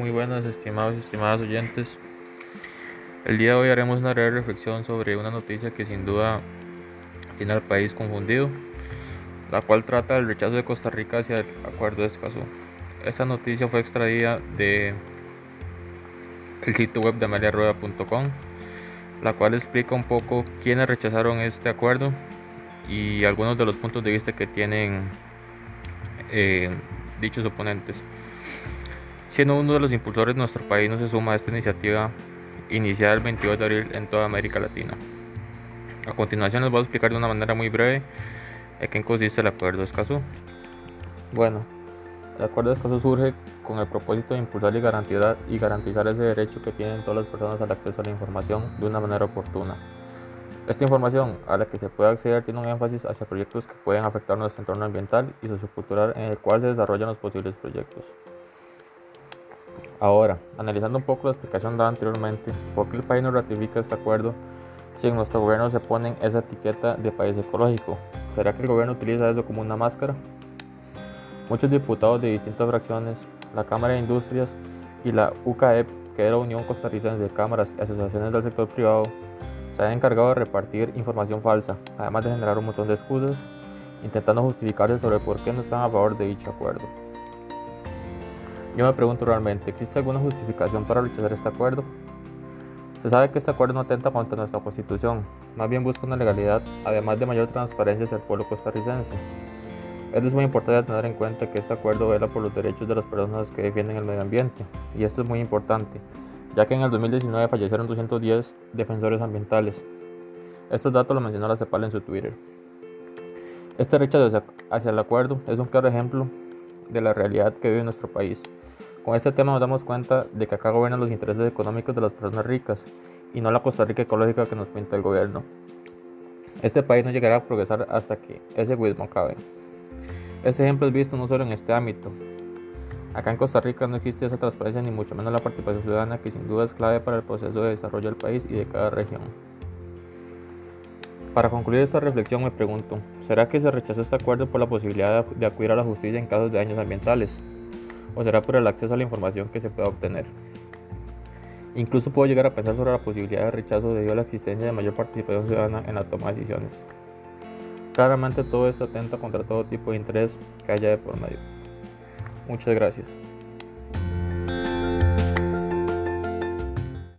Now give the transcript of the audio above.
Muy buenas, estimados y estimadas oyentes. El día de hoy haremos una breve reflexión sobre una noticia que sin duda tiene al país confundido, la cual trata del rechazo de Costa Rica hacia el acuerdo de Escazú. Esta noticia fue extraída de el sitio web de ameliarueda.com, la cual explica un poco quiénes rechazaron este acuerdo y algunos de los puntos de vista que tienen eh, dichos oponentes. Siendo uno de los impulsores, nuestro país no se suma a esta iniciativa iniciada el 22 de abril en toda América Latina. A continuación les voy a explicar de una manera muy breve en qué consiste el Acuerdo de Escazú. Bueno, el Acuerdo de Escazú surge con el propósito de impulsar y garantizar, y garantizar ese derecho que tienen todas las personas al acceso a la información de una manera oportuna. Esta información a la que se puede acceder tiene un énfasis hacia proyectos que pueden afectar nuestro entorno ambiental y sociocultural en el cual se desarrollan los posibles proyectos. Ahora, analizando un poco la explicación dada anteriormente, ¿por qué el país no ratifica este acuerdo si en nuestro gobierno se pone esa etiqueta de país ecológico? ¿Será que el gobierno utiliza eso como una máscara? Muchos diputados de distintas fracciones, la Cámara de Industrias y la UCAEP, que es la Unión Costarricense de Cámaras y Asociaciones del Sector Privado, se han encargado de repartir información falsa, además de generar un montón de excusas, intentando justificarse sobre por qué no están a favor de dicho acuerdo. Yo me pregunto realmente, ¿existe alguna justificación para rechazar este acuerdo? Se sabe que este acuerdo no atenta contra nuestra constitución, más bien busca una legalidad, además de mayor transparencia hacia el pueblo costarricense. Es muy importante tener en cuenta que este acuerdo vela por los derechos de las personas que defienden el medio ambiente, y esto es muy importante, ya que en el 2019 fallecieron 210 defensores ambientales. Estos datos los mencionó la CEPAL en su Twitter. Este rechazo hacia el acuerdo es un claro ejemplo de la realidad que vive nuestro país. Con este tema nos damos cuenta de que acá gobiernan los intereses económicos de las personas ricas y no la Costa Rica ecológica que nos pinta el gobierno. Este país no llegará a progresar hasta que ese egoísmo acabe. Este ejemplo es visto no solo en este ámbito. Acá en Costa Rica no existe esa transparencia ni mucho menos la participación ciudadana que sin duda es clave para el proceso de desarrollo del país y de cada región. Para concluir esta reflexión me pregunto, ¿será que se rechazó este acuerdo por la posibilidad de acudir a la justicia en casos de daños ambientales? ¿O será por el acceso a la información que se pueda obtener? Incluso puedo llegar a pensar sobre la posibilidad de rechazo debido a la existencia de mayor participación ciudadana en la toma de decisiones. Claramente todo esto atenta contra todo tipo de interés que haya de por medio. Muchas gracias.